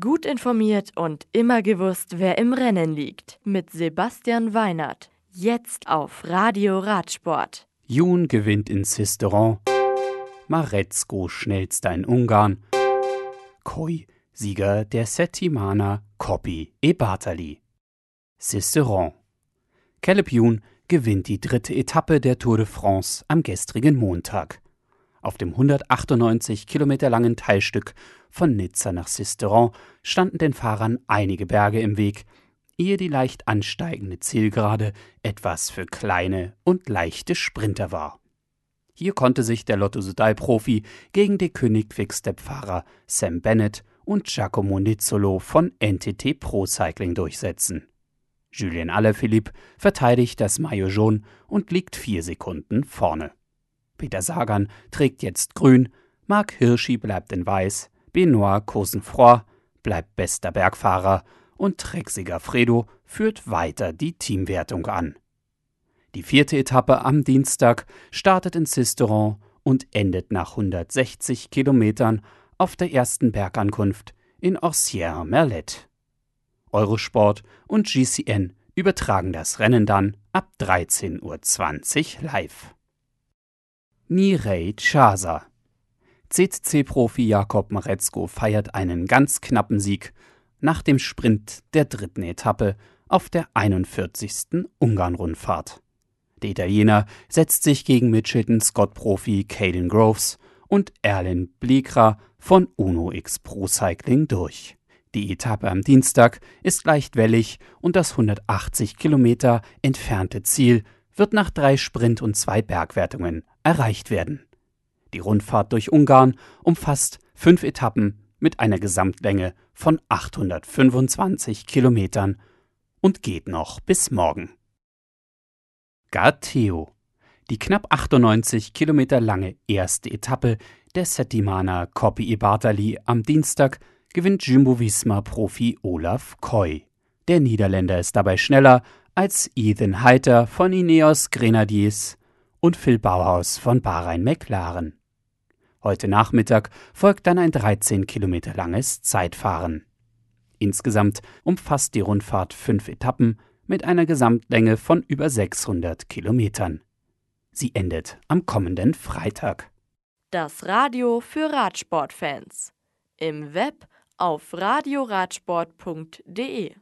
Gut informiert und immer gewusst, wer im Rennen liegt. Mit Sebastian Weinert. Jetzt auf Radio Radsport. Jun gewinnt in Sisteron. Maretzko schnellster in Ungarn. Koi, Sieger der Settimana Coppi e Bartali. Sisteron. Caleb Jun gewinnt die dritte Etappe der Tour de France am gestrigen Montag. Auf dem 198 Kilometer langen Teilstück von Nizza nach Sisteron standen den Fahrern einige Berge im Weg, ehe die leicht ansteigende Zielgerade etwas für kleine und leichte Sprinter war. Hier konnte sich der Lotto Sudal-Profi gegen die König Quickstep-Fahrer Sam Bennett und Giacomo Nizzolo von NTT Pro Cycling durchsetzen. Julien Alaphilippe verteidigt das Maillot jaune und liegt vier Sekunden vorne. Peter Sagan trägt jetzt grün, Marc Hirschi bleibt in weiß, Benoit Cosenfroy bleibt bester Bergfahrer und Trexiger Fredo führt weiter die Teamwertung an. Die vierte Etappe am Dienstag startet in Sisteron und endet nach 160 Kilometern auf der ersten Bergankunft in Orsières-Merlet. Eurosport und GCN übertragen das Rennen dann ab 13.20 Uhr live. Nirei Chasa. CCC-Profi Jakob Maretzko feiert einen ganz knappen Sieg nach dem Sprint der dritten Etappe auf der 41. Ungarn-Rundfahrt. Der Italiener setzt sich gegen Mitchelton-Scott-Profi Caden Groves und Erlin Bleekra von Uno X Pro Cycling durch. Die Etappe am Dienstag ist leicht wellig und das 180 Kilometer entfernte Ziel wird nach drei Sprint- und zwei Bergwertungen erreicht werden. Die Rundfahrt durch Ungarn umfasst fünf Etappen mit einer Gesamtlänge von 825 Kilometern und geht noch bis morgen. Garteo. Die knapp 98 Kilometer lange erste Etappe der Settimana Coppi e Bartali am Dienstag gewinnt Jumbo-Visma-Profi Olaf Koy. Der Niederländer ist dabei schneller als Ethan Heiter von Ineos Grenadiers und Phil Bauhaus von Bahrain McLaren. Heute Nachmittag folgt dann ein 13 Kilometer langes Zeitfahren. Insgesamt umfasst die Rundfahrt fünf Etappen mit einer Gesamtlänge von über 600 Kilometern. Sie endet am kommenden Freitag. Das Radio für Radsportfans. Im Web auf radioradsport.de